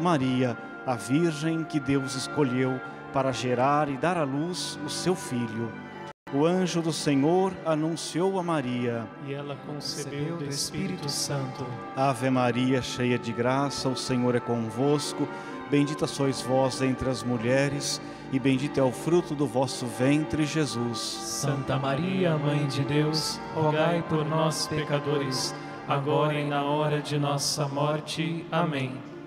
Maria, a Virgem que Deus escolheu para gerar e dar à luz o seu Filho. O anjo do Senhor anunciou a Maria. E ela concebeu do Espírito Santo. Ave Maria, cheia de graça, o Senhor é convosco. Bendita sois vós entre as mulheres, e bendito é o fruto do vosso ventre, Jesus. Santa Maria, Mãe de Deus, rogai por nós, pecadores, agora e na hora de nossa morte. Amém.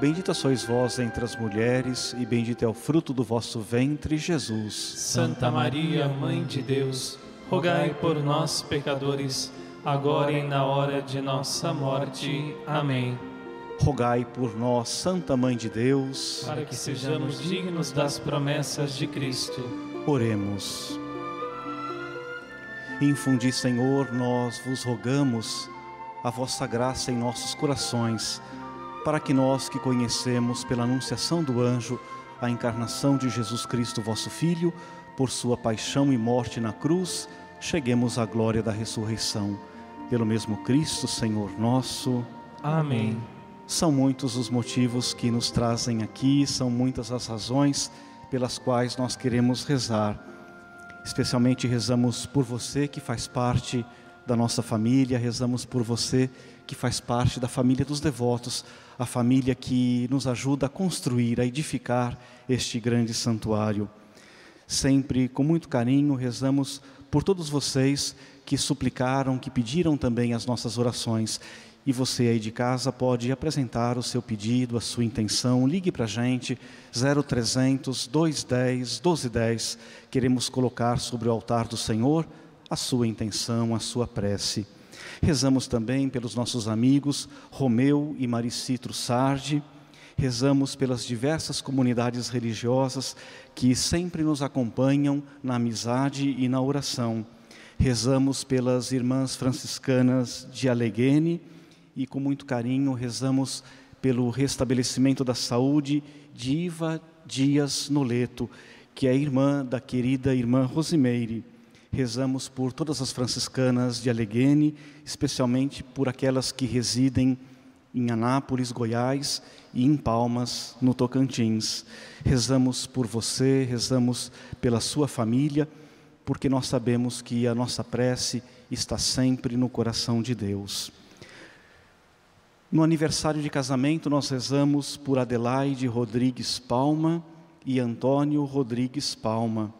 Bendita sois vós entre as mulheres, e bendito é o fruto do vosso ventre, Jesus. Santa Maria, Mãe de Deus, rogai por nós, pecadores, agora e na hora de nossa morte. Amém. Rogai por nós, Santa Mãe de Deus, para que sejamos dignos das promessas de Cristo. Oremos. Infundi, Senhor, nós vos rogamos a vossa graça em nossos corações para que nós que conhecemos pela anunciação do anjo a encarnação de Jesus Cristo, vosso Filho, por sua paixão e morte na cruz, cheguemos à glória da ressurreição. Pelo mesmo Cristo, Senhor nosso. Amém. São muitos os motivos que nos trazem aqui, são muitas as razões pelas quais nós queremos rezar. Especialmente rezamos por você que faz parte da nossa família, rezamos por você que faz parte da família dos devotos, a família que nos ajuda a construir, a edificar este grande santuário. Sempre com muito carinho rezamos por todos vocês que suplicaram, que pediram também as nossas orações. E você aí de casa pode apresentar o seu pedido, a sua intenção. Ligue para a gente, 0300 210 1210. Queremos colocar sobre o altar do Senhor a sua intenção, a sua prece. Rezamos também pelos nossos amigos Romeu e Maricitro Sardi. Rezamos pelas diversas comunidades religiosas que sempre nos acompanham na amizade e na oração. Rezamos pelas irmãs franciscanas de Aleguene e com muito carinho rezamos pelo restabelecimento da saúde de Iva Dias Noleto, que é irmã da querida irmã Rosimeire. Rezamos por todas as franciscanas de Aleguene, especialmente por aquelas que residem em Anápolis, Goiás e em Palmas, no Tocantins. Rezamos por você, rezamos pela sua família, porque nós sabemos que a nossa prece está sempre no coração de Deus. No aniversário de casamento, nós rezamos por Adelaide Rodrigues Palma e Antônio Rodrigues Palma.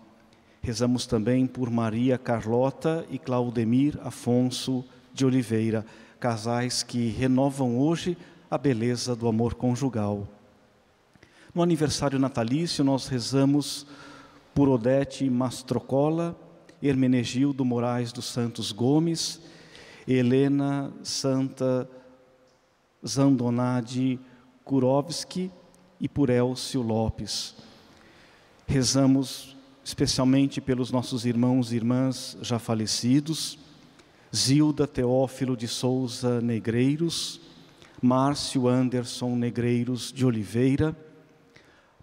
Rezamos também por Maria Carlota e Claudemir Afonso de Oliveira, casais que renovam hoje a beleza do amor conjugal. No aniversário natalício, nós rezamos por Odete Mastrocola, Hermenegildo Moraes dos Santos Gomes, Helena Santa Zandonade Kurovski e por Elcio Lopes. Rezamos especialmente pelos nossos irmãos e irmãs já falecidos, Zilda Teófilo de Souza Negreiros, Márcio Anderson Negreiros de Oliveira,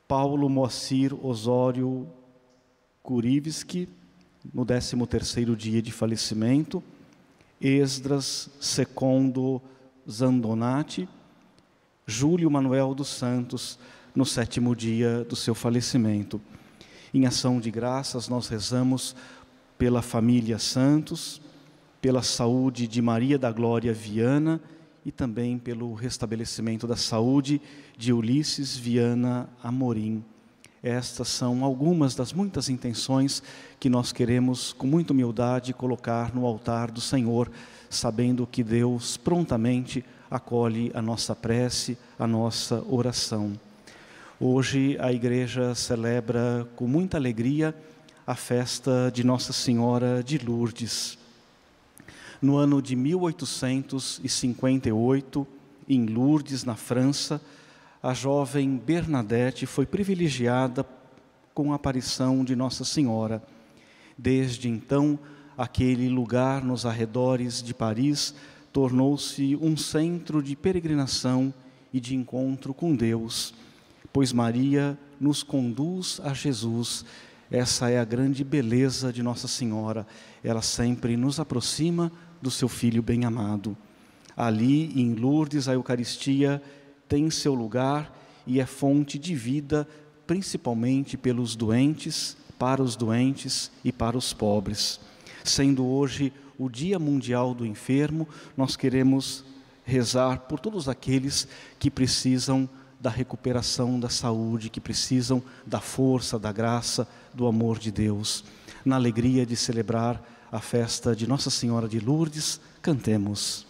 Paulo Moacir Osório Kurivski, no 13º dia de falecimento, Esdras Secondo Zandonati, Júlio Manuel dos Santos, no sétimo dia do seu falecimento. Em ação de graças, nós rezamos pela família Santos, pela saúde de Maria da Glória Viana e também pelo restabelecimento da saúde de Ulisses Viana Amorim. Estas são algumas das muitas intenções que nós queremos, com muita humildade, colocar no altar do Senhor, sabendo que Deus prontamente acolhe a nossa prece, a nossa oração. Hoje a igreja celebra com muita alegria a festa de Nossa Senhora de Lourdes. No ano de 1858, em Lourdes, na França, a jovem Bernadette foi privilegiada com a aparição de Nossa Senhora. Desde então, aquele lugar nos arredores de Paris tornou-se um centro de peregrinação e de encontro com Deus, pois Maria nos conduz a Jesus. Essa é a grande beleza de Nossa Senhora. Ela sempre nos aproxima do seu filho bem-amado. Ali, em Lourdes, a Eucaristia tem seu lugar e é fonte de vida, principalmente pelos doentes, para os doentes e para os pobres. Sendo hoje o Dia Mundial do Enfermo, nós queremos rezar por todos aqueles que precisam da recuperação da saúde, que precisam da força, da graça, do amor de Deus. Na alegria de celebrar a festa de Nossa Senhora de Lourdes, cantemos.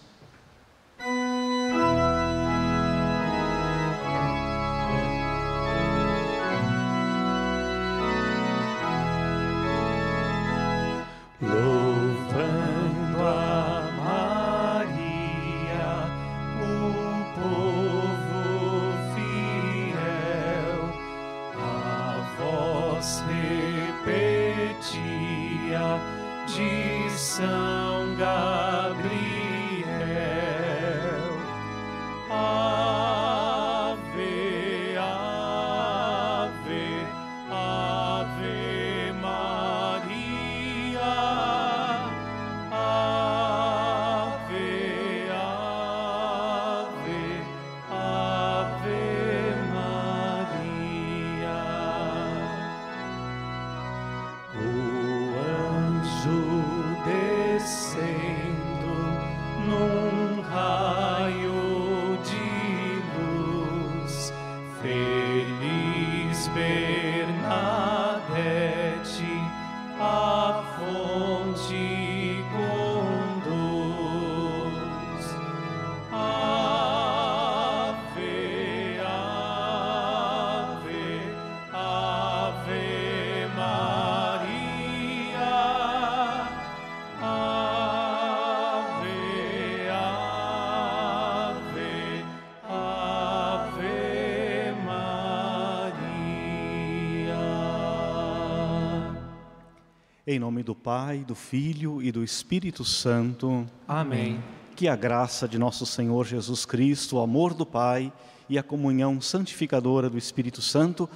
Em nome do Pai, do Filho e do Espírito Santo. Amém. Que a graça de nosso Senhor Jesus Cristo, o amor do Pai e a comunhão santificadora do Espírito Santo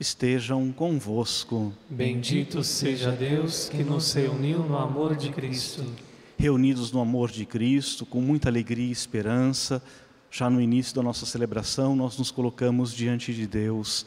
estejam convosco. Bendito seja Deus que nos reuniu no amor de Cristo. Reunidos no amor de Cristo, com muita alegria e esperança, já no início da nossa celebração, nós nos colocamos diante de Deus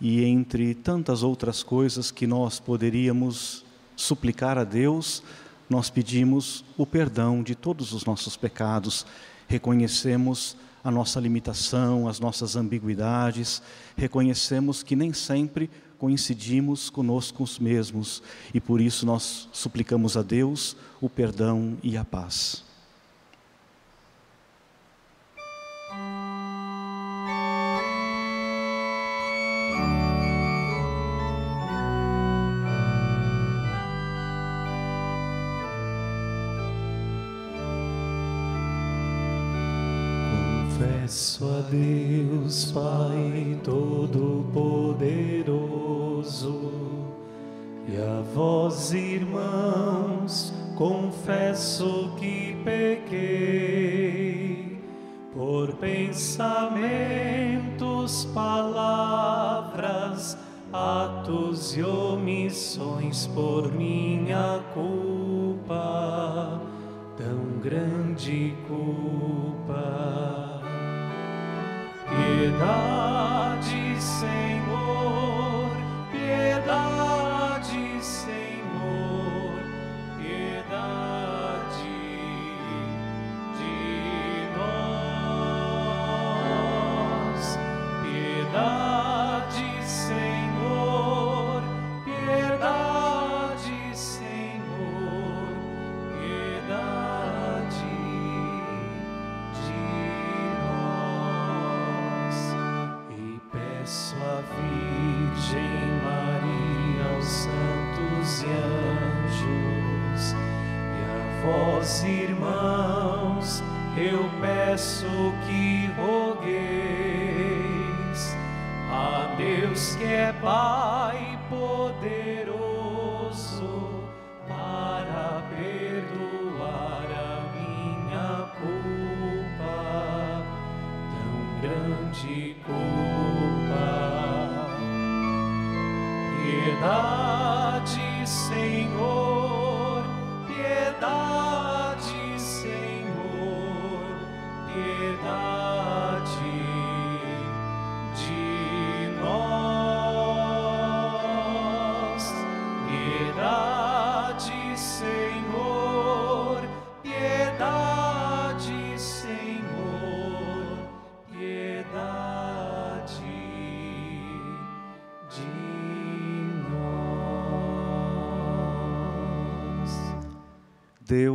e entre tantas outras coisas que nós poderíamos suplicar a Deus, nós pedimos o perdão de todos os nossos pecados, reconhecemos a nossa limitação, as nossas ambiguidades, reconhecemos que nem sempre coincidimos conosco mesmos. E por isso nós suplicamos a Deus o perdão e a paz. Confesso a Deus, Pai Todo-Poderoso, e a vós, irmãos, confesso que pequei por pensamentos, palavras, atos e omissões por minha culpa, tão grande culpa Piedade, Senhor,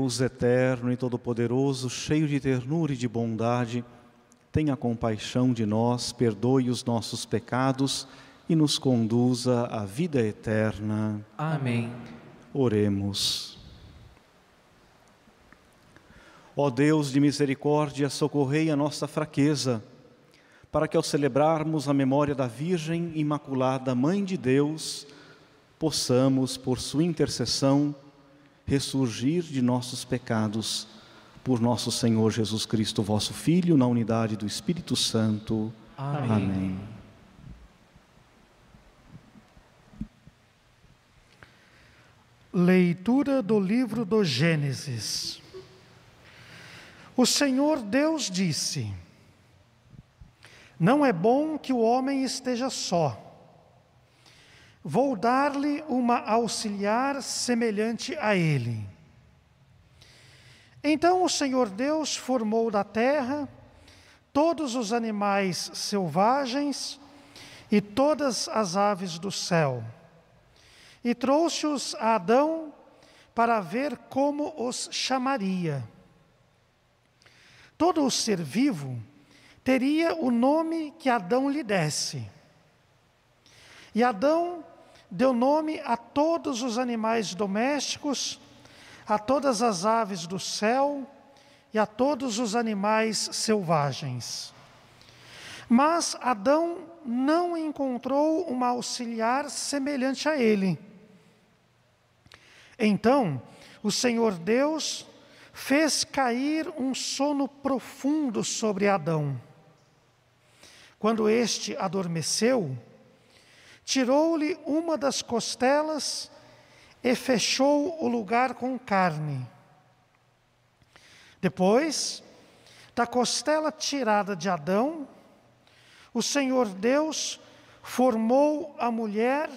Deus eterno e todo-poderoso, cheio de ternura e de bondade, tenha compaixão de nós, perdoe os nossos pecados e nos conduza à vida eterna. Amém. Oremos. Ó Deus de misericórdia, socorrei a nossa fraqueza, para que ao celebrarmos a memória da Virgem Imaculada, Mãe de Deus, possamos, por sua intercessão, ressurgir de nossos pecados, por nosso Senhor Jesus Cristo, vosso Filho, na unidade do Espírito Santo. Amém. Amém. Leitura do livro do Gênesis. O Senhor Deus disse: Não é bom que o homem esteja só. Vou dar-lhe uma auxiliar semelhante a ele. Então o Senhor Deus formou da terra todos os animais selvagens e todas as aves do céu e trouxe-os a Adão para ver como os chamaria. Todo o ser vivo teria o nome que Adão lhe desse. E Adão deu nome a todos os animais domésticos, a todas as aves do céu e a todos os animais selvagens. Mas Adão não encontrou uma auxiliar semelhante a ele. Então, o Senhor Deus fez cair um sono profundo sobre Adão. Quando este adormeceu, tirou-lhe uma das costelas e fechou o lugar com carne. Depois, da costela tirada de Adão, o Senhor Deus formou a mulher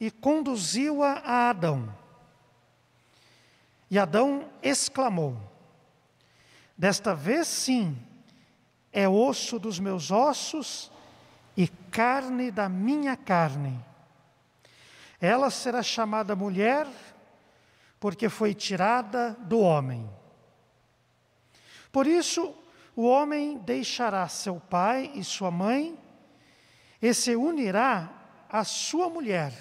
e conduziu-a a Adão. E Adão exclamou: Desta vez sim, é osso dos meus ossos e carne da minha carne. Ela será chamada mulher, porque foi tirada do homem. Por isso, o homem deixará seu pai e sua mãe, e se unirá à sua mulher,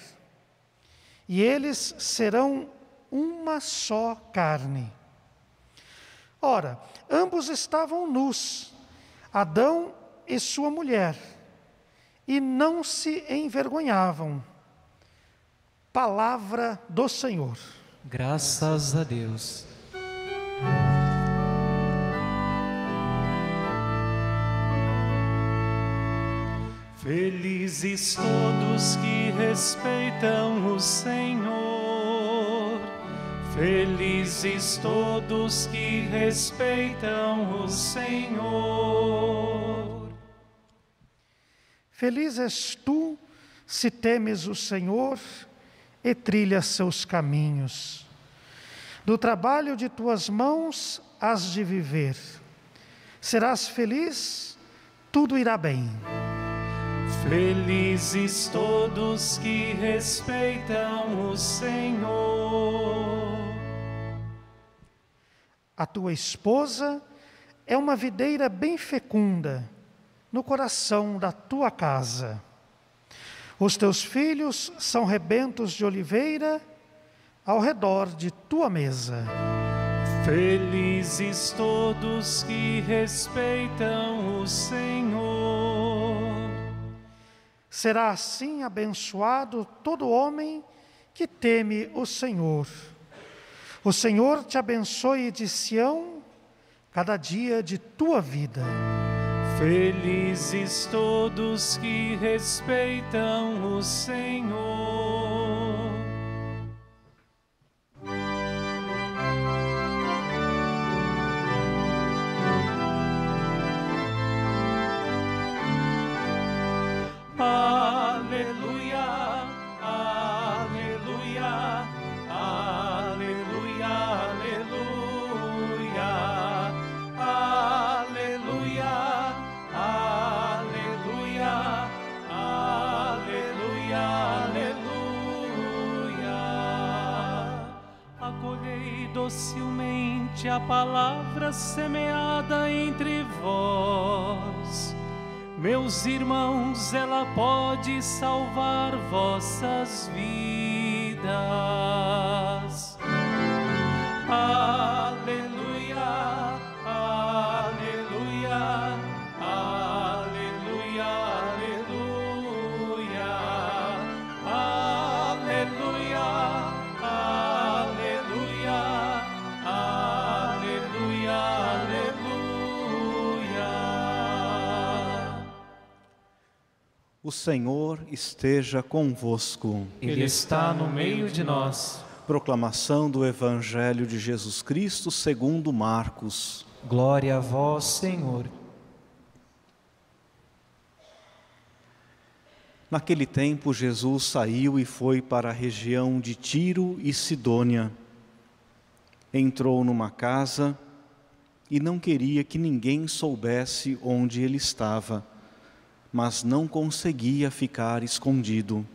e eles serão uma só carne. Ora, ambos estavam nus, Adão e sua mulher, e não se envergonhavam. Palavra do Senhor. Graças a Deus. Felizes todos que respeitam o Senhor. Felizes todos que respeitam o Senhor. Feliz és tu se temes o Senhor e trilhas seus caminhos. Do trabalho de tuas mãos has de viver. Serás feliz, tudo irá bem. Felizes todos que respeitam o Senhor. A tua esposa é uma videira bem fecunda no coração da tua casa. Os teus filhos são rebentos de oliveira ao redor de tua mesa. Felizes todos que respeitam o Senhor. Será assim abençoado todo homem que teme o Senhor. O Senhor te abençoe de Sião cada dia de tua vida. Felizes todos que respeitam o Senhor. A palavra semeada entre vós. Meus irmãos, ela pode salvar vossas vidas. O Senhor esteja convosco. Ele está no meio de nós. Proclamação do Evangelho de Jesus Cristo segundo Marcos. Glória a vós, Senhor. Naquele tempo, Jesus saiu e foi para a região de Tiro e Sidônia. Entrou numa casa e não queria que ninguém soubesse onde ele estava mas não conseguia ficar escondido.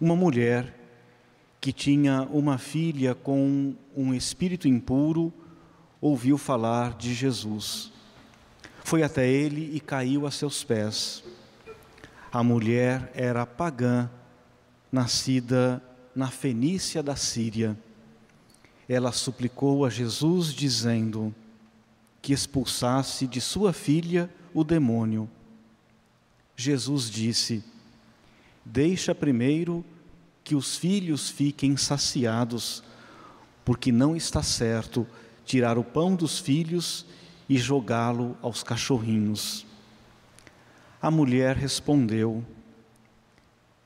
Uma mulher que tinha uma filha com um espírito impuro ouviu falar de Jesus. Foi até ele e caiu a seus pés. A mulher era pagã, nascida na Fenícia da Síria. Ela suplicou a Jesus, dizendo que expulsasse de sua filha o demônio. Jesus disse: Deixa primeiro que os filhos fiquem saciados, porque não está certo tirar o pão dos filhos e jogá-lo aos cachorrinhos. A mulher respondeu: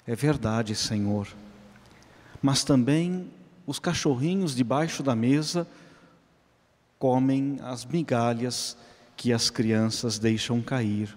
É verdade, Senhor, mas também os cachorrinhos debaixo da mesa comem as migalhas que as crianças deixam cair.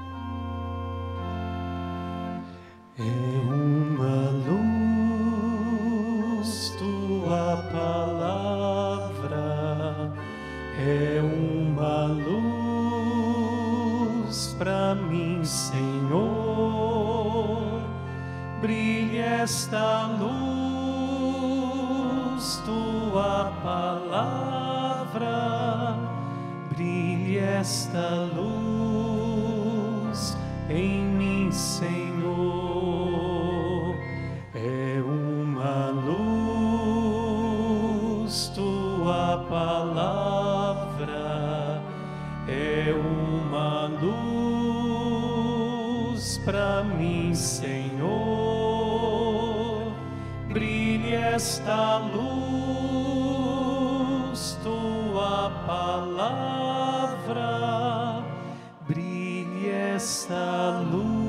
É uma luz tua palavra, é uma luz para mim, Senhor. Brilhe esta luz, tua palavra, brilhe esta luz em mim, Senhor. Para mim, Senhor. Brilhe esta luz, tua palavra, brilhe esta luz.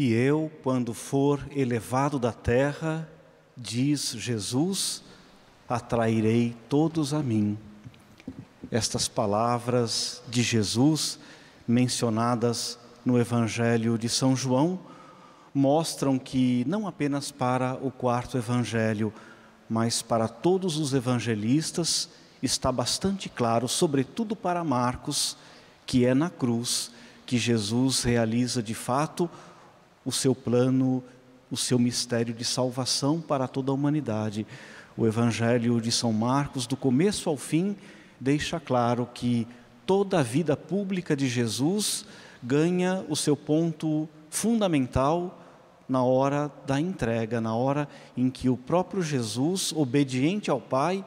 E eu, quando for elevado da terra, diz Jesus, atrairei todos a mim. Estas palavras de Jesus, mencionadas no Evangelho de São João, mostram que não apenas para o quarto Evangelho, mas para todos os evangelistas está bastante claro, sobretudo para Marcos, que é na cruz que Jesus realiza de fato o seu plano, o seu mistério de salvação para toda a humanidade. O Evangelho de São Marcos, do começo ao fim, deixa claro que toda a vida pública de Jesus ganha o seu ponto fundamental na hora da entrega, na hora em que o próprio Jesus, obediente ao Pai,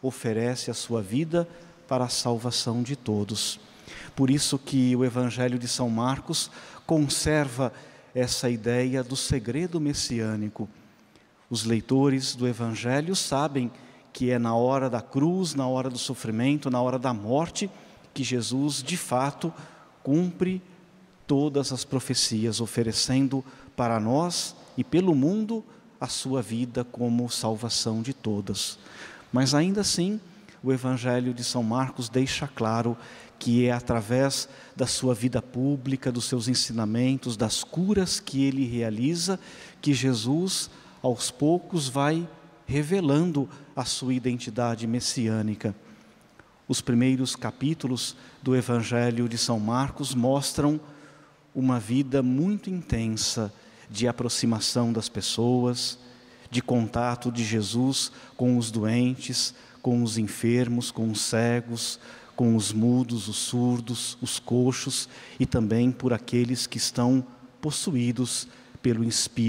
oferece a sua vida para a salvação de todos. Por isso que o Evangelho de São Marcos conserva essa ideia do segredo messiânico. Os leitores do Evangelho sabem que é na hora da cruz, na hora do sofrimento, na hora da morte, que Jesus de fato cumpre todas as profecias, oferecendo para nós e pelo mundo a sua vida como salvação de todas. Mas ainda assim, o Evangelho de São Marcos deixa claro que é através da sua vida pública, dos seus ensinamentos, das curas que ele realiza, que Jesus, aos poucos, vai revelando a sua identidade messiânica. Os primeiros capítulos do Evangelho de São Marcos mostram uma vida muito intensa de aproximação das pessoas, de contato de Jesus com os doentes, com os enfermos, com os cegos, com os mudos, os surdos, os coxos e também por aqueles que estão possuídos pelo,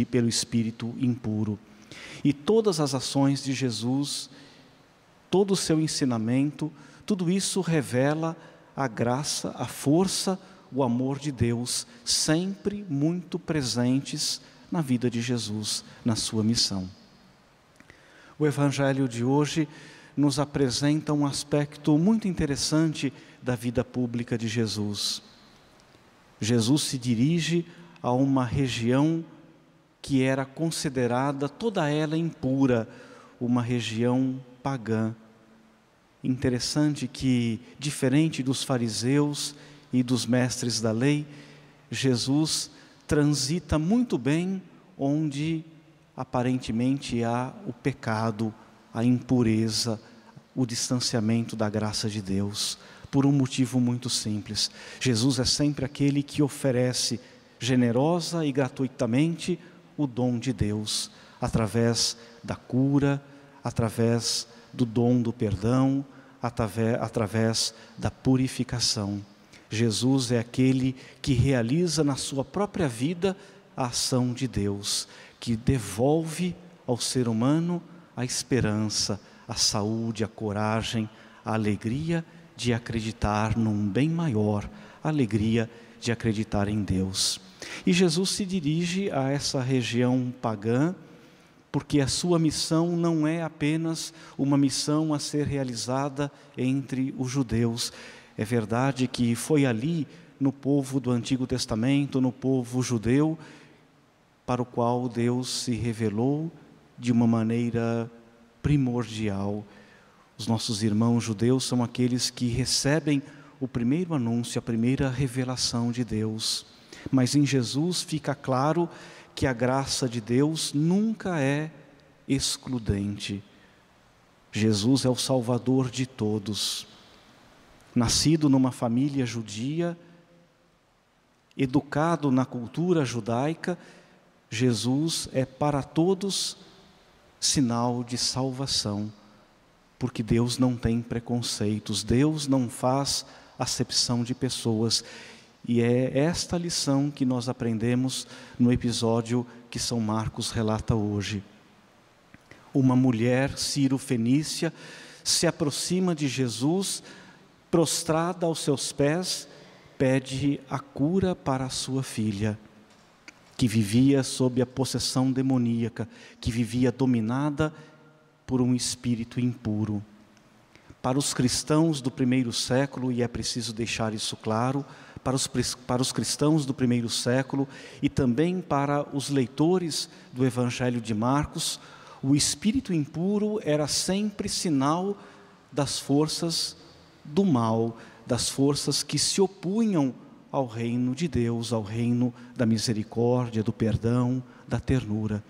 pelo espírito impuro. E todas as ações de Jesus, todo o seu ensinamento, tudo isso revela a graça, a força, o amor de Deus, sempre muito presentes na vida de Jesus, na sua missão. O Evangelho de hoje nos apresenta um aspecto muito interessante da vida pública de Jesus. Jesus se dirige a uma região que era considerada toda ela impura, uma região pagã. Interessante que, diferente dos fariseus e dos mestres da lei, Jesus transita muito bem onde aparentemente há o pecado, a impureza, o distanciamento da graça de Deus, por um motivo muito simples. Jesus é sempre aquele que oferece generosa e gratuitamente o dom de Deus, através da cura, através do dom do perdão, através, da purificação. Jesus é aquele que realiza na sua própria vida a ação de Deus, que devolve ao ser humano a esperança, a saúde, a coragem, a alegria de acreditar num bem maior, a alegria de acreditar em Deus. E Jesus se dirige a essa região pagã, porque a sua missão não é apenas uma missão a ser realizada entre os judeus, é verdade que foi ali, no povo do Antigo Testamento, no povo judeu, para o qual Deus se revelou de uma maneira primordial. Os nossos irmãos judeus são aqueles que recebem o primeiro anúncio, a primeira revelação de Deus. Mas em Jesus fica claro que a graça de Deus nunca é excludente. Jesus é o Salvador de todos nascido numa família judia, educado na cultura judaica, Jesus é para todos sinal de salvação, porque Deus não tem preconceitos, Deus não faz acepção de pessoas. E é esta lição que nós aprendemos no episódio que São Marcos relata hoje. Uma mulher sírio-fenícia se aproxima de Jesus prostrada aos seus pés, pede a cura para a sua filha, que vivia sob a possessão demoníaca, que vivia dominada por um espírito impuro. Para os cristãos do primeiro século, e é preciso deixar isso claro, para os, para os cristãos do primeiro século e também para os leitores do Evangelho de Marcos, o espírito impuro era sempre sinal das forças do mal, das forças que se opunham ao reino de Deus, ao reino da misericórdia, do perdão, da ternura.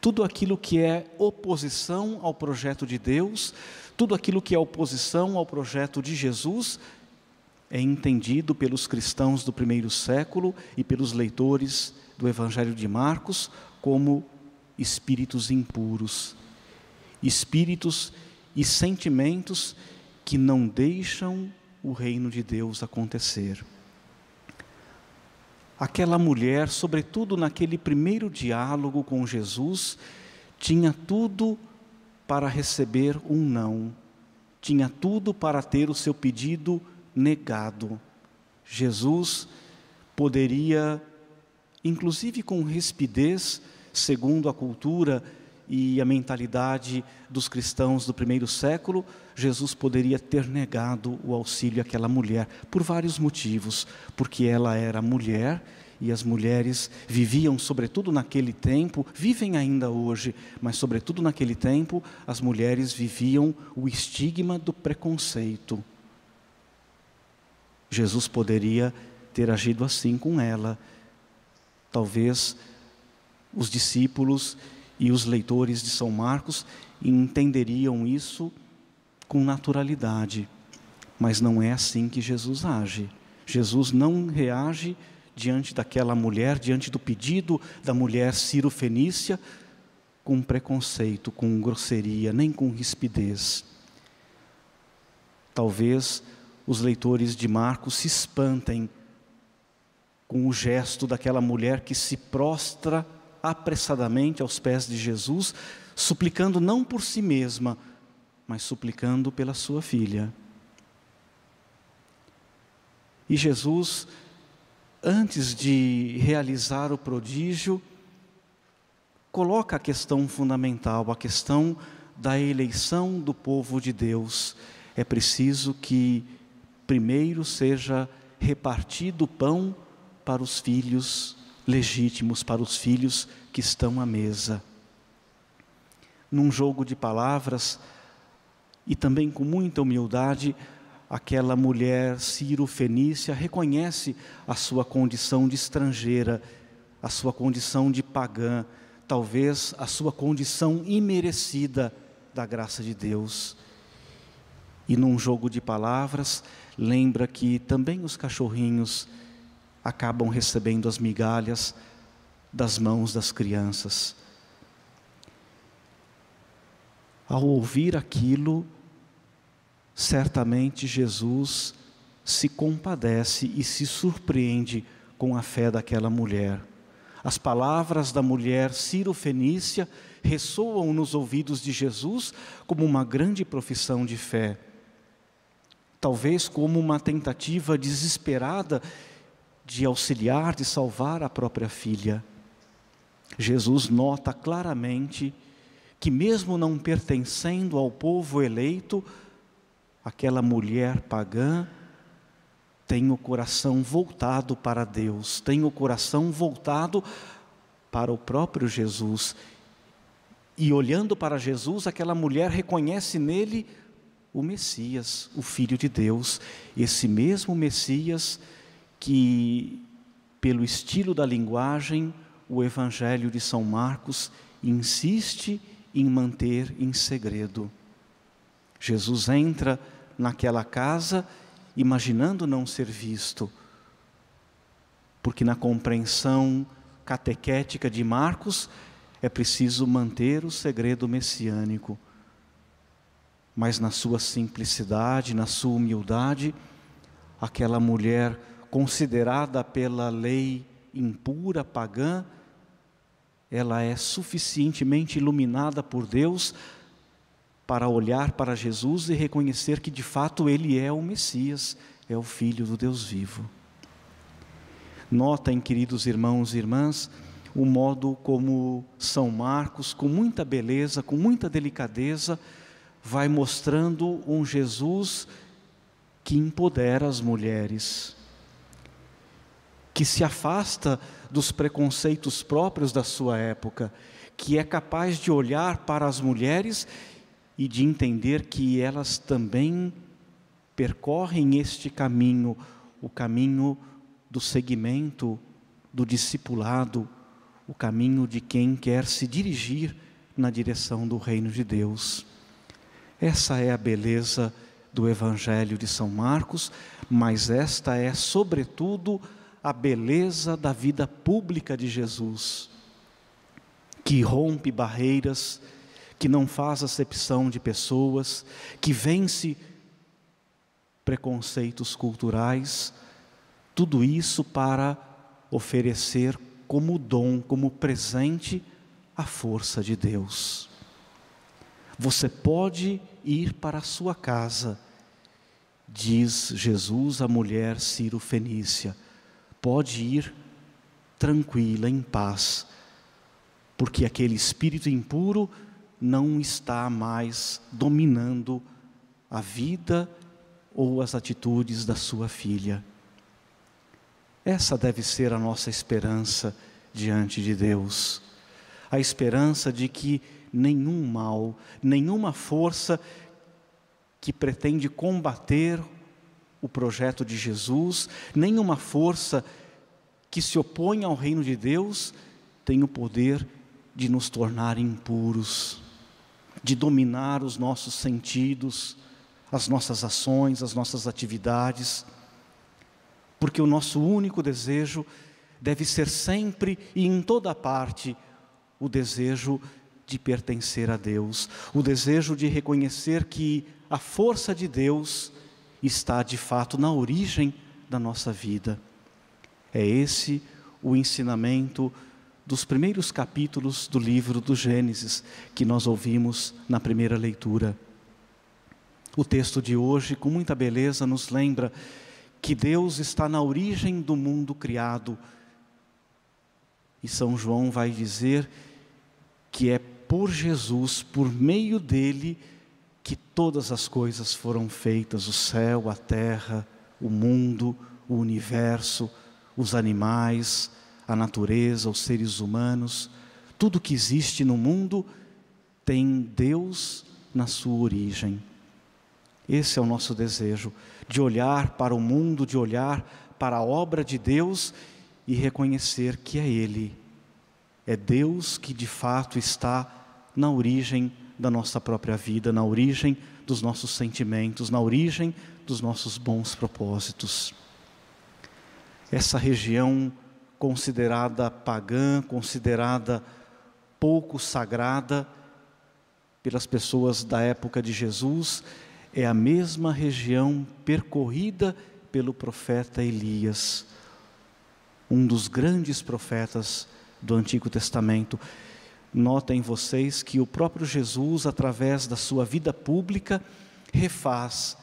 Tudo aquilo que é oposição ao projeto de Deus, tudo aquilo que é oposição ao projeto de Jesus, é entendido pelos cristãos do primeiro século e pelos leitores do Evangelho de Marcos como espíritos impuros, espíritos e sentimentos que não deixam o reino de Deus acontecer. Aquela mulher, sobretudo naquele primeiro diálogo com Jesus, tinha tudo para receber um não, tinha tudo para ter o seu pedido negado. Jesus poderia, inclusive com rispidez, segundo a cultura e a mentalidade dos cristãos do primeiro século, Jesus poderia ter negado o auxílio àquela mulher por vários motivos, porque ela era mulher e as mulheres viviam, sobretudo naquele tempo, vivem ainda hoje, mas sobretudo naquele tempo, as mulheres viviam o estigma do preconceito. Jesus poderia ter agido assim com ela. Talvez os discípulos e os leitores de São Marcos entenderiam isso com naturalidade, mas não é assim que Jesus age. Jesus não reage diante daquela mulher, diante do pedido da mulher Ciro Fenícia, com preconceito, com grosseria, nem com rispidez. Talvez os leitores de Marcos se espantem com o gesto daquela mulher que se prostra apressadamente aos pés de Jesus, suplicando não por si mesma, mas suplicando pela sua filha. E Jesus, antes de realizar o prodígio, coloca a questão fundamental, a questão da eleição do povo de Deus. É preciso que primeiro seja repartido o pão para os filhos legítimos, para os filhos que estão à mesa. Num jogo de palavras, e também com muita humildade, aquela mulher Ciro Fenícia reconhece a sua condição de estrangeira, a sua condição de pagã, talvez a sua condição imerecida da graça de Deus. E num jogo de palavras, lembra que também os cachorrinhos acabam recebendo as migalhas das mãos das crianças. Ao ouvir aquilo, certamente Jesus se compadece e se surpreende com a fé daquela mulher. As palavras da mulher Ciro Fenícia ressoam nos ouvidos de Jesus como uma grande profissão de fé talvez como uma tentativa desesperada de auxiliar, de salvar a própria filha. Jesus nota claramente que, mesmo não pertencendo ao povo eleito, aquela mulher pagã tem o coração voltado para Deus, tem o coração voltado para o próprio Jesus. E olhando para Jesus, aquela mulher reconhece nele o Messias, o Filho de Deus, esse mesmo Messias que, pelo estilo da linguagem, o Evangelho de São Marcos insiste em manter em segredo. Jesus entra naquela casa imaginando não ser visto, porque na compreensão catequética de Marcos é preciso manter o segredo messiânico mas na sua simplicidade, na sua humildade, aquela mulher considerada pela lei impura, pagã, ela é suficientemente iluminada por Deus para olhar para Jesus e reconhecer que de fato ele é o Messias, é o Filho do Deus vivo. Notem, queridos irmãos e irmãs, o modo como São Marcos, com muita beleza, com muita delicadeza, vai mostrando um Jesus que empodera as mulheres, que se afasta dos preconceitos próprios da sua época, que é capaz de olhar para as mulheres e de entender que elas também percorrem este caminho, o caminho do seguimento, do discipulado, o caminho de quem quer se dirigir na direção do reino de Deus. Essa é a beleza do Evangelho de São Marcos, mas esta é, sobretudo, a beleza da vida pública de Jesus, que rompe barreiras, que não faz acepção de pessoas, que vence preconceitos culturais, tudo isso para oferecer como dom, como presente, a força de Deus. Você pode ir para a sua casa, diz Jesus à mulher Ciro Fenícia, pode ir tranquila, em paz, porque aquele espírito impuro não está mais dominando a vida ou as atitudes da sua filha. Essa deve ser a nossa esperança diante de Deus. A esperança de que nenhum mal, nenhuma força que pretende combater o projeto de Jesus, nenhuma força que se opõe ao reino de Deus tem o poder de nos tornar impuros, de dominar os nossos sentidos, as nossas ações, as nossas atividades. Porque o nosso único desejo deve ser sempre e em toda parte o desejo de pertencer a Deus, o desejo de reconhecer que a força de Deus está de fato na origem da nossa vida. É esse o ensinamento dos primeiros capítulos do livro do Gênesis que nós ouvimos na primeira leitura. O texto de hoje, com muita beleza, nos lembra que Deus está na origem do mundo criado. E São João vai dizer que é por Jesus, por meio dele, que todas as coisas foram feitas: o céu, a terra, o mundo, o universo, os animais, a natureza, os seres humanos. Tudo que existe no mundo tem Deus na sua origem. Esse é o nosso desejo, de olhar para o mundo, de olhar para a obra de Deus e reconhecer que é Ele. É Deus que de fato está na origem da nossa própria vida, na origem dos nossos sentimentos, na origem dos nossos bons propósitos. Essa região considerada pagã, considerada pouco sagrada pelas pessoas da época de Jesus, é a mesma região percorrida pelo profeta Elias, um dos grandes profetas do Antigo Testamento. Notem vocês que o próprio Jesus, através da sua vida pública, refaz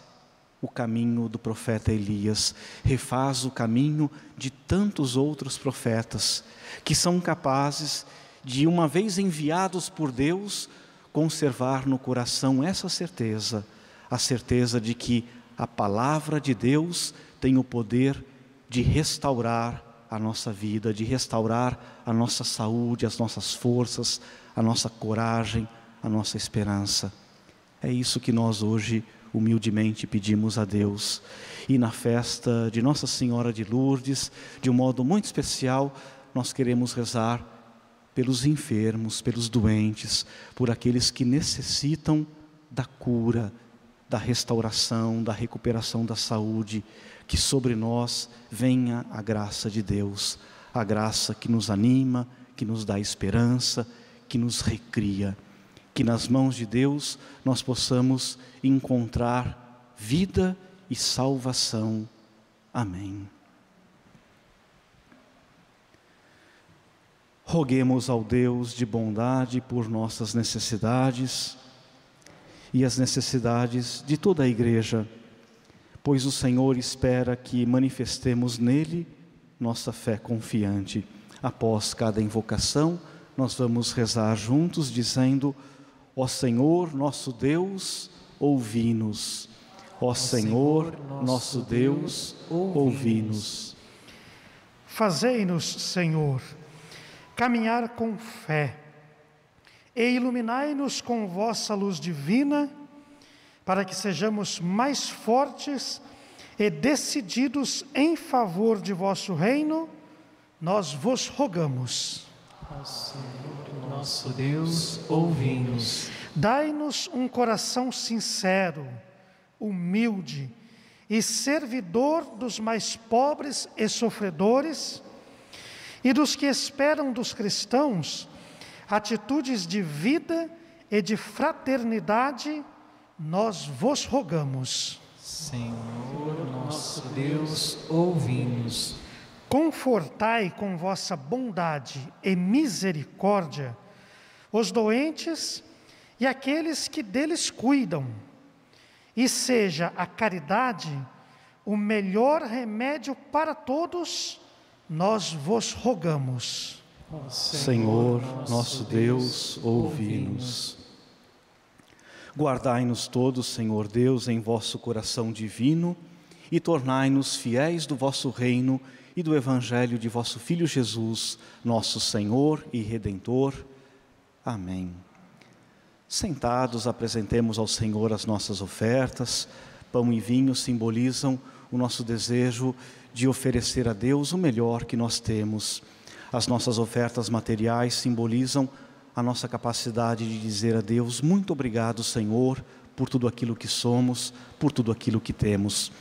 o caminho do profeta Elias, refaz o caminho de tantos outros profetas que são capazes de, uma vez enviados por Deus, conservar no coração essa certeza a certeza de que a palavra de Deus tem o poder de restaurar a nossa vida, de restaurar a nossa saúde, as nossas forças, a nossa coragem, a nossa esperança. É isso que nós hoje humildemente pedimos a Deus. E na festa de Nossa Senhora de Lourdes, de um modo muito especial, nós queremos rezar pelos enfermos, pelos doentes, por aqueles que necessitam da cura, da restauração, da recuperação da saúde, que sobre nós venha a graça de Deus, a graça que nos anima, que nos dá esperança, que nos recria. Que nas mãos de Deus nós possamos encontrar vida e salvação. Amém. Roguemos ao Deus de bondade por nossas necessidades e as necessidades de toda a igreja, pois o Senhor espera que manifestemos nele nossa fé confiante. Após cada invocação, nós vamos rezar juntos dizendo: Ó Senhor, nosso Deus, ouvi-nos. Ó Senhor, nosso Deus, ouvi-nos. Fazei-nos, Senhor, caminhar com fé e iluminai-nos com vossa luz divina, para que sejamos mais fortes e decididos em favor de vosso reino, nós vos rogamos. Senhor nosso Deus, ouvi-nos. Dai-nos um coração sincero, humilde e servidor dos mais pobres e sofredores e dos que esperam dos cristãos atitudes de vida e de fraternidade, nós vos rogamos. Senhor nosso Deus, ouvi-nos. Confortai com vossa bondade e misericórdia os doentes e aqueles que deles cuidam, e seja a caridade o melhor remédio para todos, nós vos rogamos. Senhor, nosso Deus, ouvi-nos. Guardai-nos todos, Senhor Deus, em vosso coração divino e tornai-nos fiéis do vosso reino e do evangelho de vosso Filho Jesus, nosso Senhor e Redentor. Amém. Sentados, apresentemos ao Senhor as nossas ofertas. Pão e vinho simbolizam o nosso desejo de oferecer a Deus o melhor que nós temos. As nossas ofertas materiais simbolizam a nossa capacidade de dizer a Deus: Muito obrigado, Senhor, por tudo aquilo que somos, por tudo aquilo que temos.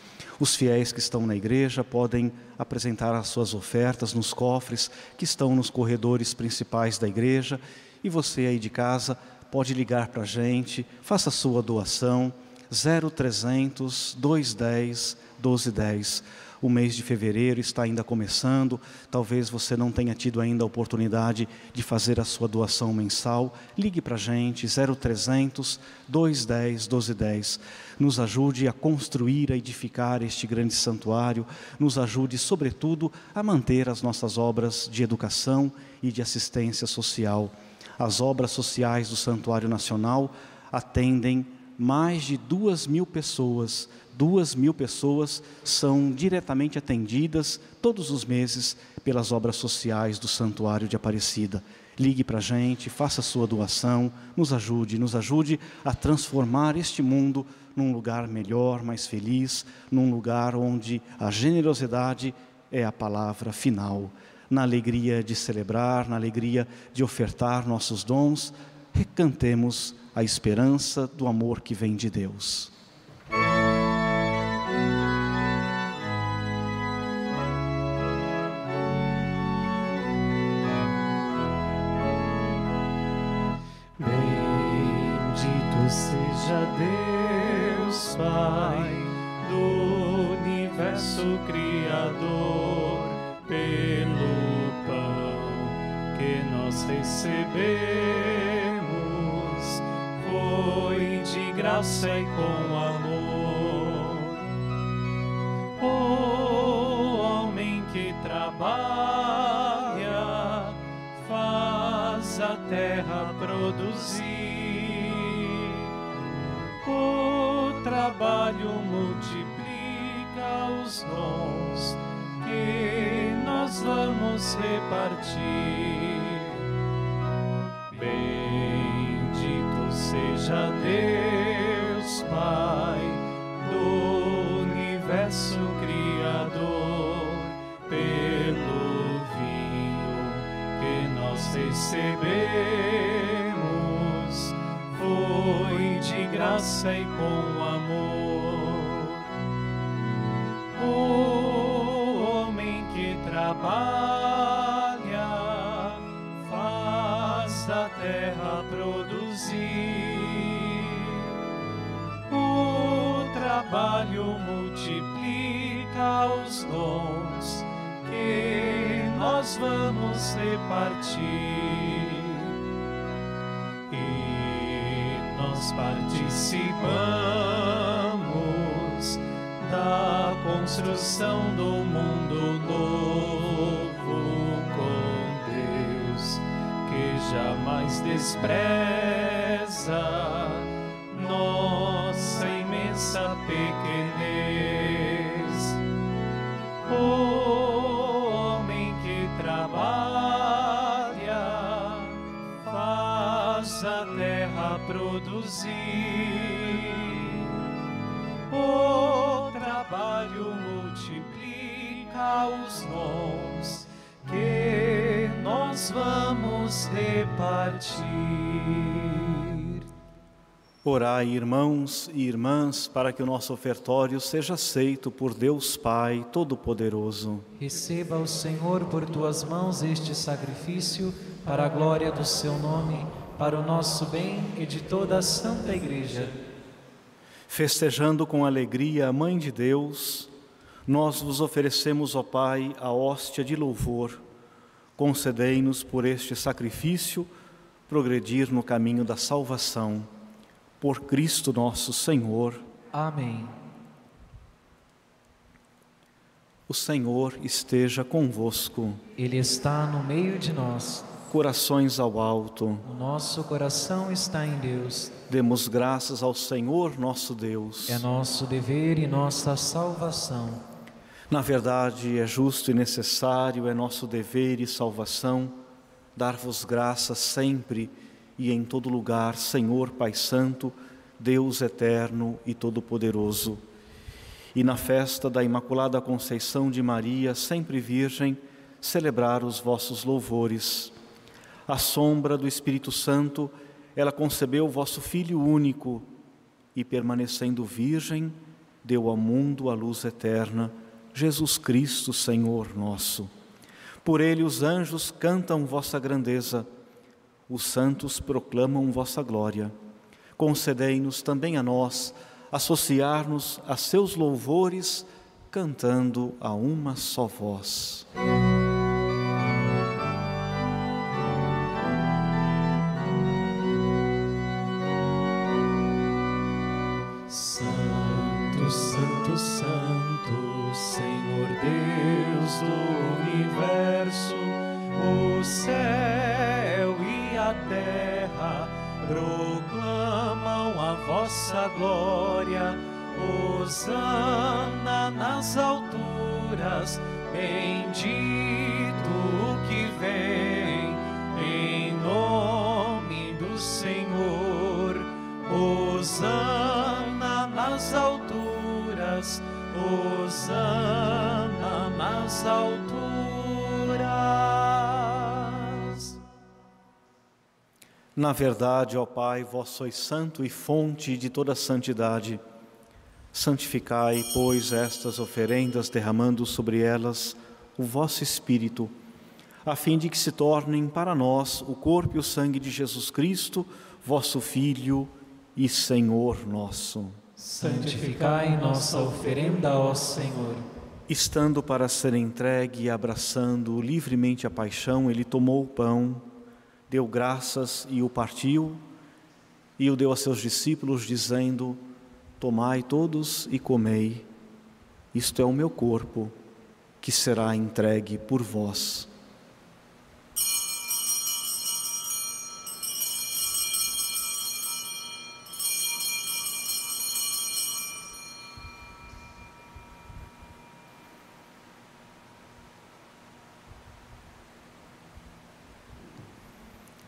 Os fiéis que estão na igreja podem apresentar as suas ofertas nos cofres que estão nos corredores principais da igreja. E você aí de casa pode ligar para a gente, faça a sua doação, 0300 210 1210. O mês de fevereiro está ainda começando, talvez você não tenha tido ainda a oportunidade de fazer a sua doação mensal. Ligue para a gente, 0300 210 1210. Nos ajude a construir, a edificar este grande santuário, nos ajude, sobretudo, a manter as nossas obras de educação e de assistência social. As obras sociais do Santuário Nacional atendem mais de duas mil pessoas duas mil pessoas são diretamente atendidas todos os meses pelas obras sociais do Santuário de Aparecida. Ligue para a gente, faça sua doação, nos ajude, nos ajude a transformar este mundo num lugar melhor, mais feliz, num lugar onde a generosidade é a palavra final. Na alegria de celebrar, na alegria de ofertar nossos dons, recantemos a esperança do amor que vem de Deus. Recebemos, foi de graça e com amor. O homem que trabalha faz a terra produzir trabalho multiplica os dons que nós vamos repartir. Seja Deus, Pai do universo Criador, pelo vinho que nós recebemos foi de graça e com amor. O homem que trabalha multiplica os dons que nós vamos repartir. nós participamos da construção do mundo novo com Deus, que jamais despreza nossa imensa pequenez. O homem que trabalha faz a terra produzir. O trabalho multiplica os dons que nós vamos repartir. Orai, irmãos e irmãs, para que o nosso ofertório seja aceito por Deus Pai Todo-Poderoso. Receba o Senhor por tuas mãos este sacrifício, para a glória do seu nome, para o nosso bem e de toda a Santa Igreja. Festejando com alegria a Mãe de Deus, nós vos oferecemos, ó Pai, a hóstia de louvor. Concedei-nos por este sacrifício progredir no caminho da salvação. Por Cristo nosso Senhor. Amém. O Senhor esteja convosco. Ele está no meio de nós. Corações ao alto. O nosso coração está em Deus. Demos graças ao Senhor nosso Deus. É nosso dever e nossa salvação na verdade, é justo e necessário, é nosso dever e salvação dar-vos graças sempre e em todo lugar, Senhor Pai Santo, Deus eterno e todo-poderoso. E na festa da Imaculada Conceição de Maria, sempre Virgem, celebrar os vossos louvores. À sombra do Espírito Santo, ela concebeu o vosso Filho único e, permanecendo virgem, deu ao mundo a luz eterna Jesus Cristo, Senhor nosso. Por ele os anjos cantam vossa grandeza, os santos proclamam vossa glória. Concedei-nos também a nós associar-nos a seus louvores, cantando a uma só voz. Vossa glória. Hosana nas alturas, bendito o que vem, em nome do Senhor. Hosana nas alturas, Hosana nas alturas. Na verdade, ó Pai, vós sois santo e fonte de toda santidade. Santificai, pois, estas oferendas, derramando sobre elas o vosso Espírito, a fim de que se tornem para nós o corpo e o sangue de Jesus Cristo, vosso Filho e Senhor nosso. Santificai nossa oferenda, ó Senhor. Estando para ser entregue e abraçando livremente a paixão, ele tomou o pão deu graças e o partiu, e o deu a seus discípulos, dizendo: Tomai todos e comei, isto é o meu corpo, que será entregue por vós.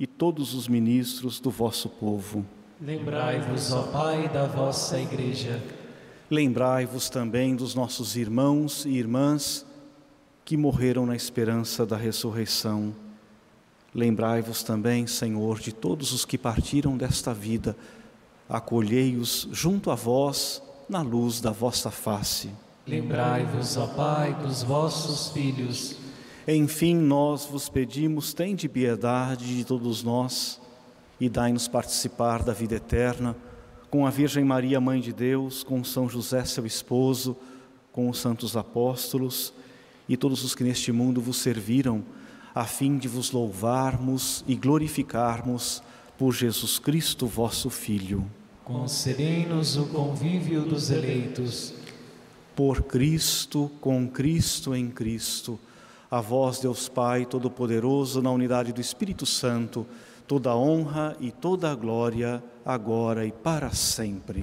e todos os ministros do vosso povo. Lembrai-vos, ó Pai, da vossa Igreja. Lembrai-vos também dos nossos irmãos e irmãs que morreram na esperança da ressurreição Lembrai-vos também, Senhor, de todos os que partiram desta vida, acolhei-os junto a vós na luz da vossa face. Lembrai-vos, ó Pai, dos vossos filhos. Enfim, nós vos pedimos, tende piedade de todos nós e dai-nos participar da vida eterna com a Virgem Maria, Mãe de Deus, com São José, seu esposo, com os santos apóstolos e todos os que neste mundo vos serviram a fim de vos louvarmos e glorificarmos por Jesus Cristo, vosso Filho. Concedei-nos o convívio dos eleitos. Por Cristo, com Cristo em Cristo, a vós, Deus Pai Todo-Poderoso, na unidade do Espírito Santo, toda a honra e toda a glória, agora e para sempre.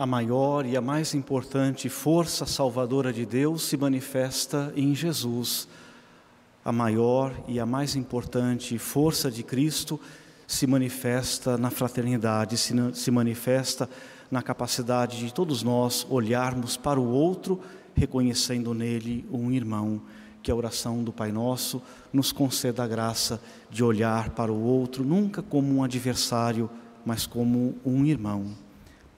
A maior e a mais importante força salvadora de Deus se manifesta em Jesus. A maior e a mais importante força de Cristo se manifesta na fraternidade, se, manifesta na capacidade de todos nós olharmos para o outro, reconhecendo nele um irmão. Que a oração do Pai Nosso nos conceda a graça de olhar para o outro nunca como um adversário, mas como um irmão.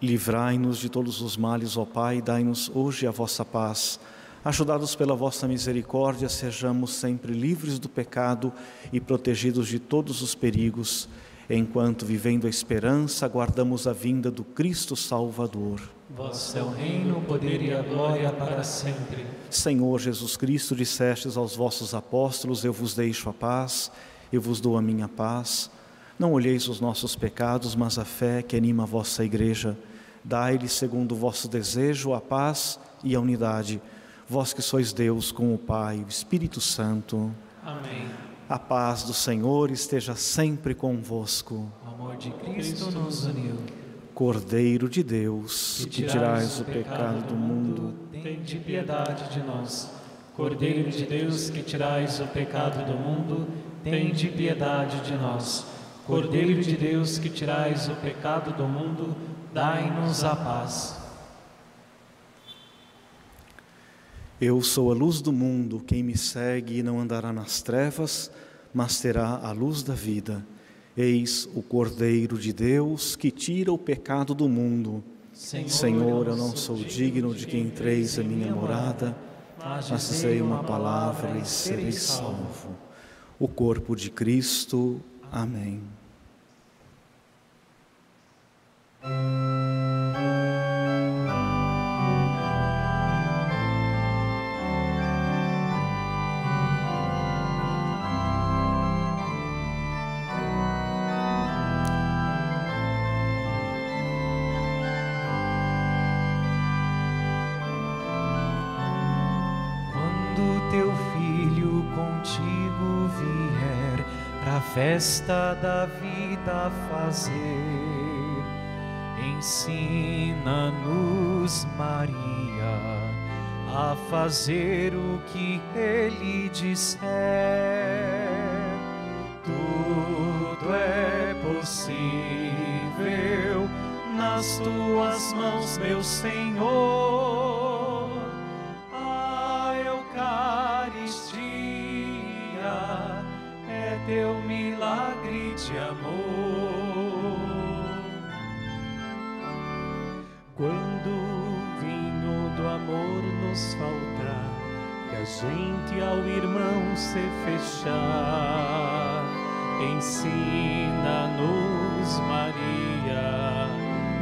Livrai-nos de todos os males, ó Pai, dai-nos hoje a vossa paz. Ajudados pela vossa misericórdia, sejamos sempre livres do pecado e protegidos de todos os perigos, enquanto, vivendo a esperança, aguardamos a vinda do Cristo Salvador. Vosso é o reino, o poder e a glória para sempre. Senhor Jesus Cristo, dissestes aos vossos apóstolos: Eu vos deixo a paz, eu vos dou a minha paz. Não olheis os nossos pecados, mas a fé que anima a vossa igreja. Dai-lhe, segundo o vosso desejo, a paz e a unidade. Vós que sois Deus com o Pai e o Espírito Santo. Amém. A paz do Senhor esteja sempre convosco. O amor de Cristo nos uniu. Cordeiro de Deus, que tirais o pecado do mundo, tende piedade de nós. Cordeiro de Deus, que tirais o pecado do mundo, tende piedade de nós. Cordeiro de Deus, que tirais o pecado do mundo, dai-nos a paz. Eu sou a luz do mundo, quem me segue não andará nas trevas, mas terá a luz da vida. Eis o Cordeiro de Deus que tira o pecado do mundo. Senhor, Senhor eu não sou digno de que entreis a minha morada, mas dizei uma palavra e serei salvo. O corpo de Cristo. Amém. Quando teu filho contigo vier para a festa da vida fazer Ensina-nos, Maria, a fazer o que Ele disser. Tudo é possível na nas tuas mãos, meu Senhor, a Eucaristia é teu milagre de amor. Quando o vinho do amor nos faltar, e a gente ao irmão se fechar, ensina-nos, Maria,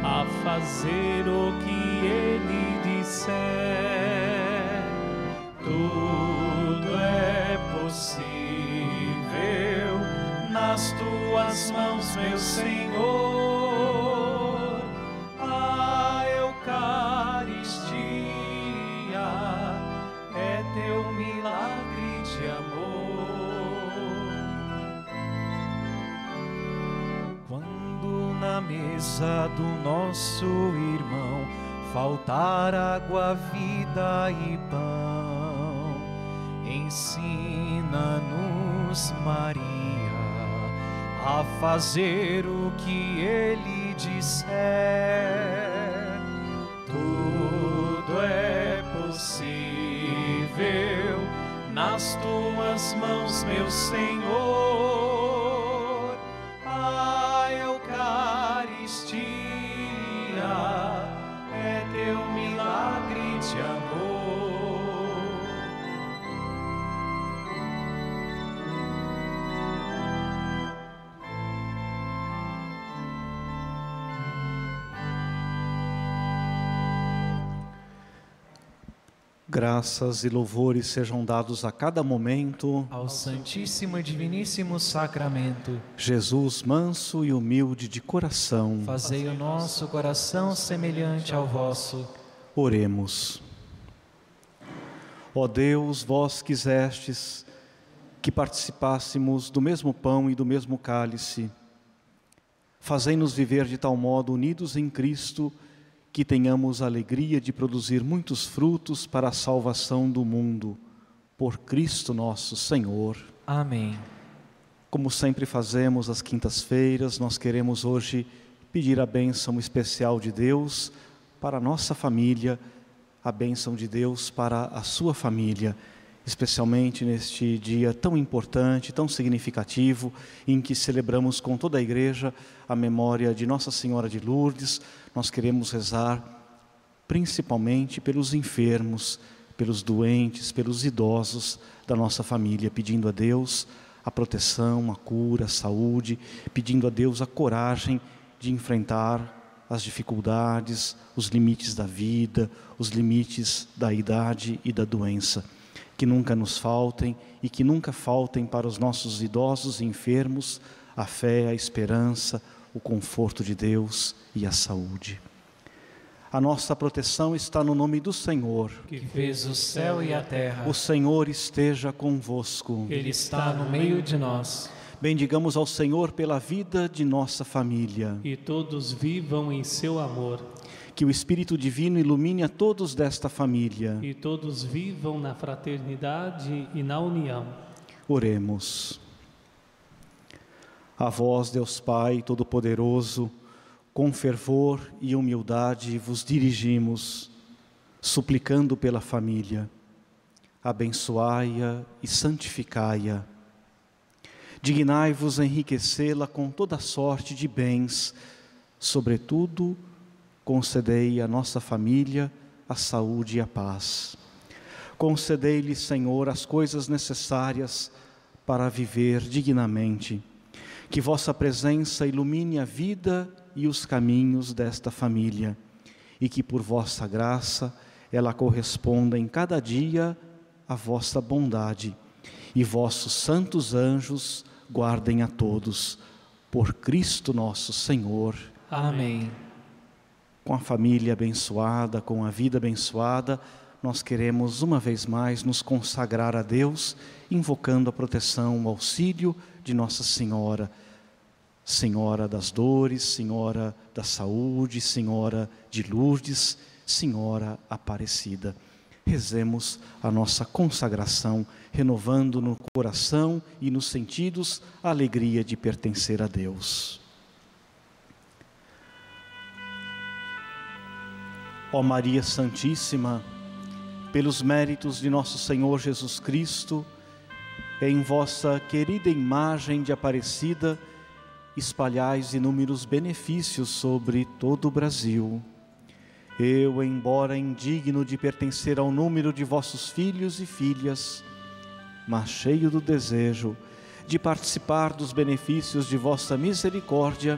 a fazer o que ele disser. Tudo é possível nas tuas mãos, meu Senhor. Mesa do nosso irmão faltar água, vida e pão, ensina-nos, Maria, a fazer o que ele disser. Tudo é possível nas tuas mãos, meu Senhor. Graças e louvores sejam dados a cada momento. Ao Santíssimo e Diviníssimo Sacramento, Jesus, manso e humilde de coração. fazei o nosso coração semelhante ao vosso. Oremos. Ó Deus, vós quisestes que participássemos do mesmo pão e do mesmo cálice. Fazei-nos viver de tal modo unidos em Cristo que tenhamos a alegria de produzir muitos frutos para a salvação do mundo. Por Cristo nosso Senhor. Amém. Como sempre fazemos às quintas-feiras, nós queremos hoje pedir a bênção especial de Deus para a nossa família, a bênção de Deus para a sua família, especialmente neste dia tão importante, tão significativo, em que celebramos com toda a igreja a memória de Nossa Senhora de Lourdes. Nós queremos rezar principalmente pelos enfermos, pelos doentes, pelos idosos da nossa família, pedindo a Deus a proteção, a cura, a saúde, pedindo a Deus a coragem de enfrentar as dificuldades, os limites da vida, os limites da idade e da doença. Que nunca nos faltem e que nunca faltem para os nossos idosos e enfermos a fé, a esperança, o conforto de Deus e a saúde. A nossa proteção está no nome do Senhor. Que fez o céu e a terra. O Senhor esteja convosco. Ele está no meio de nós. Bendigamos ao Senhor pela vida de nossa família. E todos vivam em seu amor. Que o Espírito Divino ilumine a todos desta família. E todos vivam na fraternidade e na união. Oremos. A vós, Deus Pai Todo-Poderoso, com fervor e humildade vos dirigimos, suplicando pela família. Abençoai-a e santificai-a. Dignai-vos a enriquecê-la com toda sorte de bens, sobretudo, concedei à nossa família a saúde e a paz. Concedei-lhe, Senhor, as coisas necessárias para viver dignamente. Que vossa presença ilumine a vida e os caminhos desta família, e que por vossa graça ela corresponda em cada dia à vossa bondade, e vossos santos anjos guardem a todos, por Cristo nosso Senhor. Amém. Com a família abençoada, com a vida abençoada, nós queremos uma vez mais nos consagrar a Deus, invocando a proteção, o auxílio de Nossa Senhora. Senhora das dores, Senhora da saúde, Senhora de Lourdes, Senhora Aparecida. Rezemos a nossa consagração, renovando no coração e nos sentidos a alegria de pertencer a Deus. Ó Maria Santíssima, pelos méritos de nosso Senhor Jesus Cristo, em vossa querida imagem de Aparecida, espalhais inúmeros benefícios sobre todo o Brasil. Eu, embora indigno de pertencer ao número de vossos filhos e filhas, mas cheio do desejo de participar dos benefícios de vossa misericórdia,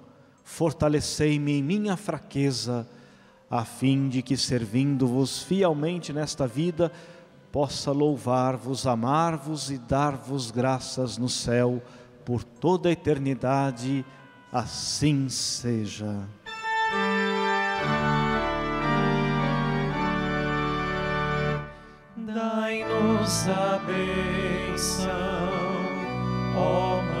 fortalecei-me em minha fraqueza, a fim de que, servindo-vos fielmente nesta vida, possa louvar-vos, amar-vos e dar-vos graças no céu por toda a eternidade. Assim seja. Dai-nos a bênção, ó Mãe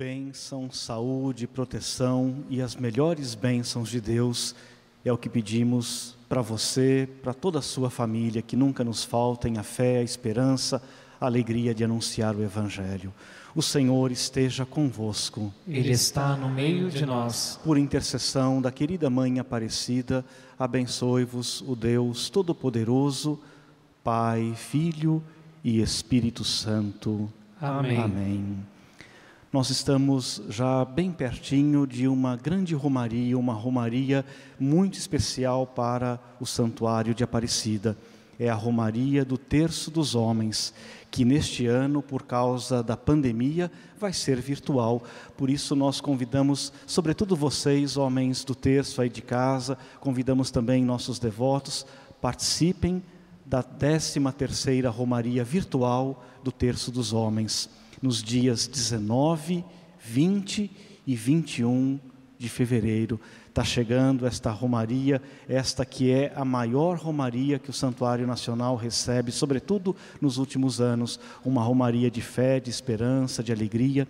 Bênção, saúde, proteção e as melhores bênçãos de Deus é o que pedimos para você, para toda a sua família, que nunca nos faltem a fé, a esperança, a alegria de anunciar o Evangelho. O Senhor esteja convosco. Ele está no meio de nós. Por intercessão da querida Mãe Aparecida, abençoe-vos o Deus Todo-Poderoso, Pai, Filho e Espírito Santo. Amém. Amém. Nós estamos já bem pertinho de uma grande romaria, uma romaria muito especial para o Santuário de Aparecida. É a romaria do Terço dos Homens, que neste ano, por causa da pandemia, vai ser virtual. Por isso, nós convidamos, sobretudo vocês, homens do terço aí de casa, convidamos também nossos devotos, participem da 13ª Romaria Virtual do Terço dos Homens, nos dias 19, 20 e 21 de fevereiro. Está chegando esta romaria, esta que é a maior romaria que o Santuário Nacional recebe, sobretudo nos últimos anos, uma romaria de fé, de esperança, de alegria.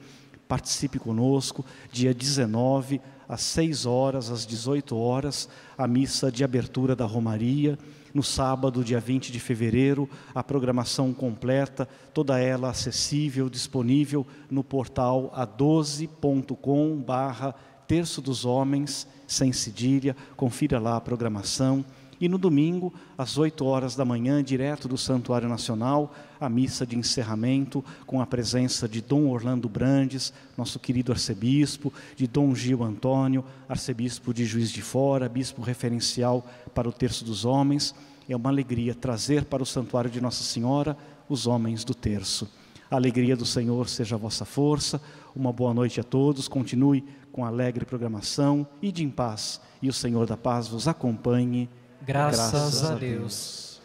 Participe conosco, dia 19, às 6 horas, às 18 horas, a missa de abertura da romaria. No sábado, dia 20 de fevereiro, a programação completa, toda ela acessível, disponível no portal a12.com barra Terço dos Homens, sem cedilha, confira lá a programação. E no domingo, às 8 horas da manhã, direto do Santuário Nacional, a missa de encerramento, com a presença de Dom Orlando Brandes, nosso querido arcebispo, de Dom Gil Antônio, arcebispo de Juiz de Fora, bispo referencial para o Terço dos Homens. É uma alegria trazer para o Santuário de Nossa Senhora os homens do terço. A alegria do Senhor seja a vossa força. Uma boa noite a todos. Continue com alegre programação e de em paz. E o Senhor da paz vos acompanhe. Graças, Graças a Deus.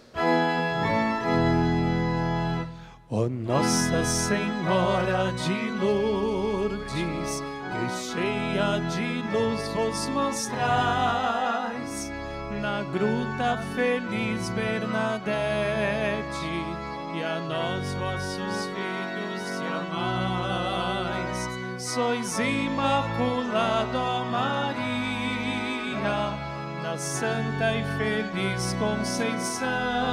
Ó Nossa Senhora de Lourdes, que cheia de luz vos mostrais, na gruta feliz Bernadette, e a nós vossos filhos se amais, sois imaculado, ó Maria, Santa e Feliz Conceição.